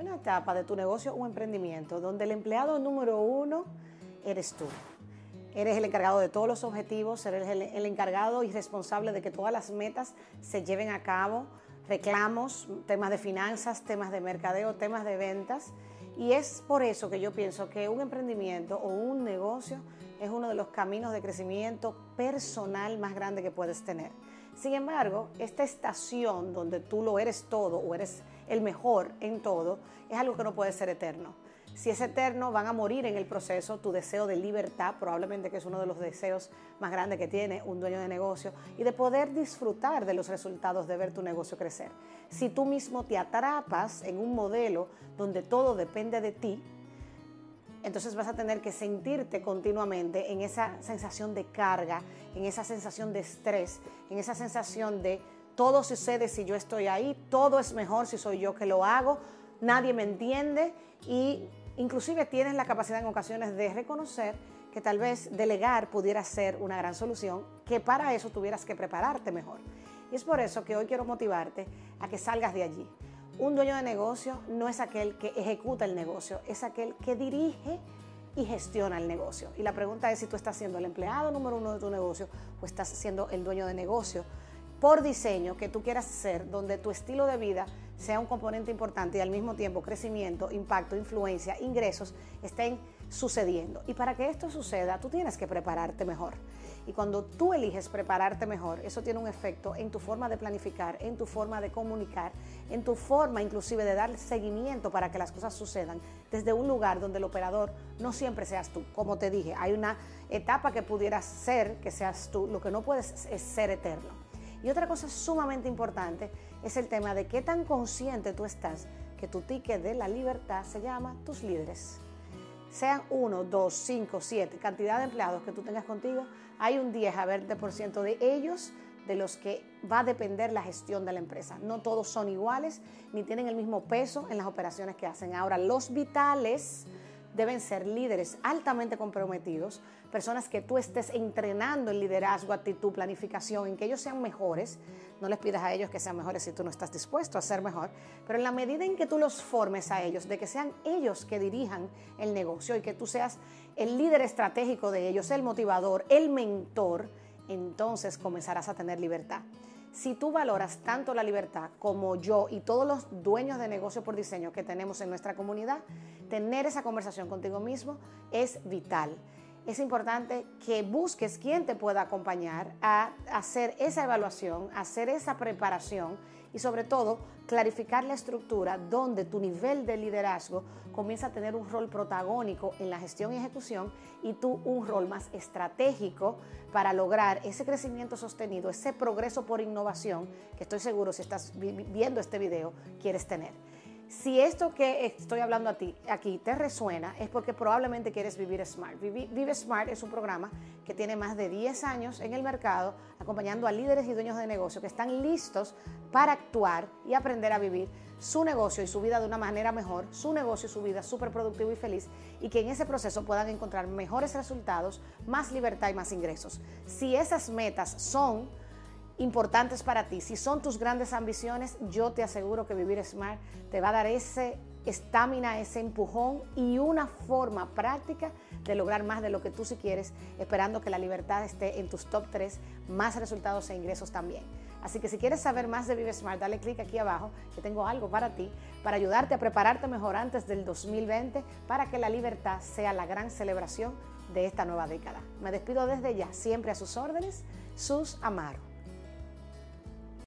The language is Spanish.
Una etapa de tu negocio o emprendimiento donde el empleado número uno eres tú. Eres el encargado de todos los objetivos, eres el, el encargado y responsable de que todas las metas se lleven a cabo, reclamos, temas de finanzas, temas de mercadeo, temas de ventas. Y es por eso que yo pienso que un emprendimiento o un negocio es uno de los caminos de crecimiento personal más grande que puedes tener. Sin embargo, esta estación donde tú lo eres todo o eres el mejor en todo, es algo que no puede ser eterno. Si es eterno, van a morir en el proceso tu deseo de libertad, probablemente que es uno de los deseos más grandes que tiene un dueño de negocio, y de poder disfrutar de los resultados de ver tu negocio crecer. Si tú mismo te atrapas en un modelo donde todo depende de ti, entonces vas a tener que sentirte continuamente en esa sensación de carga, en esa sensación de estrés, en esa sensación de todo sucede si yo estoy ahí, todo es mejor si soy yo que lo hago, nadie me entiende y inclusive tienes la capacidad en ocasiones de reconocer que tal vez delegar pudiera ser una gran solución, que para eso tuvieras que prepararte mejor. Y es por eso que hoy quiero motivarte a que salgas de allí. Un dueño de negocio no es aquel que ejecuta el negocio, es aquel que dirige y gestiona el negocio. Y la pregunta es si tú estás siendo el empleado número uno de tu negocio o estás siendo el dueño de negocio por diseño que tú quieras ser, donde tu estilo de vida sea un componente importante y al mismo tiempo crecimiento, impacto, influencia, ingresos estén sucediendo. Y para que esto suceda, tú tienes que prepararte mejor. Y cuando tú eliges prepararte mejor, eso tiene un efecto en tu forma de planificar, en tu forma de comunicar, en tu forma inclusive de dar seguimiento para que las cosas sucedan desde un lugar donde el operador no siempre seas tú. Como te dije, hay una etapa que pudieras ser que seas tú, lo que no puedes es ser eterno. Y otra cosa sumamente importante es el tema de qué tan consciente tú estás que tu ticket de la libertad se llama tus líderes. Sean uno, dos, cinco, siete, cantidad de empleados que tú tengas contigo, hay un 10 a 20% de ellos de los que va a depender la gestión de la empresa. No todos son iguales ni tienen el mismo peso en las operaciones que hacen. Ahora, los vitales deben ser líderes altamente comprometidos, personas que tú estés entrenando en liderazgo, actitud, planificación, en que ellos sean mejores. No les pidas a ellos que sean mejores si tú no estás dispuesto a ser mejor, pero en la medida en que tú los formes a ellos, de que sean ellos que dirijan el negocio y que tú seas el líder estratégico de ellos, el motivador, el mentor, entonces comenzarás a tener libertad. Si tú valoras tanto la libertad como yo y todos los dueños de negocio por diseño que tenemos en nuestra comunidad, tener esa conversación contigo mismo es vital. Es importante que busques quien te pueda acompañar a hacer esa evaluación, hacer esa preparación y sobre todo clarificar la estructura donde tu nivel de liderazgo comienza a tener un rol protagónico en la gestión y ejecución y tú un rol más estratégico para lograr ese crecimiento sostenido, ese progreso por innovación que estoy seguro si estás viendo este video quieres tener. Si esto que estoy hablando a ti aquí te resuena, es porque probablemente quieres vivir Smart. Vive Smart es un programa que tiene más de 10 años en el mercado, acompañando a líderes y dueños de negocio que están listos para actuar y aprender a vivir su negocio y su vida de una manera mejor, su negocio y su vida súper productivo y feliz, y que en ese proceso puedan encontrar mejores resultados, más libertad y más ingresos. Si esas metas son importantes para ti, si son tus grandes ambiciones, yo te aseguro que vivir smart te va a dar ese estamina, ese empujón y una forma práctica de lograr más de lo que tú si quieres, esperando que la libertad esté en tus top 3, más resultados e ingresos también. Así que si quieres saber más de Vive Smart, dale clic aquí abajo, que tengo algo para ti, para ayudarte a prepararte mejor antes del 2020, para que la libertad sea la gran celebración de esta nueva década. Me despido desde ya, siempre a sus órdenes, sus Amaro.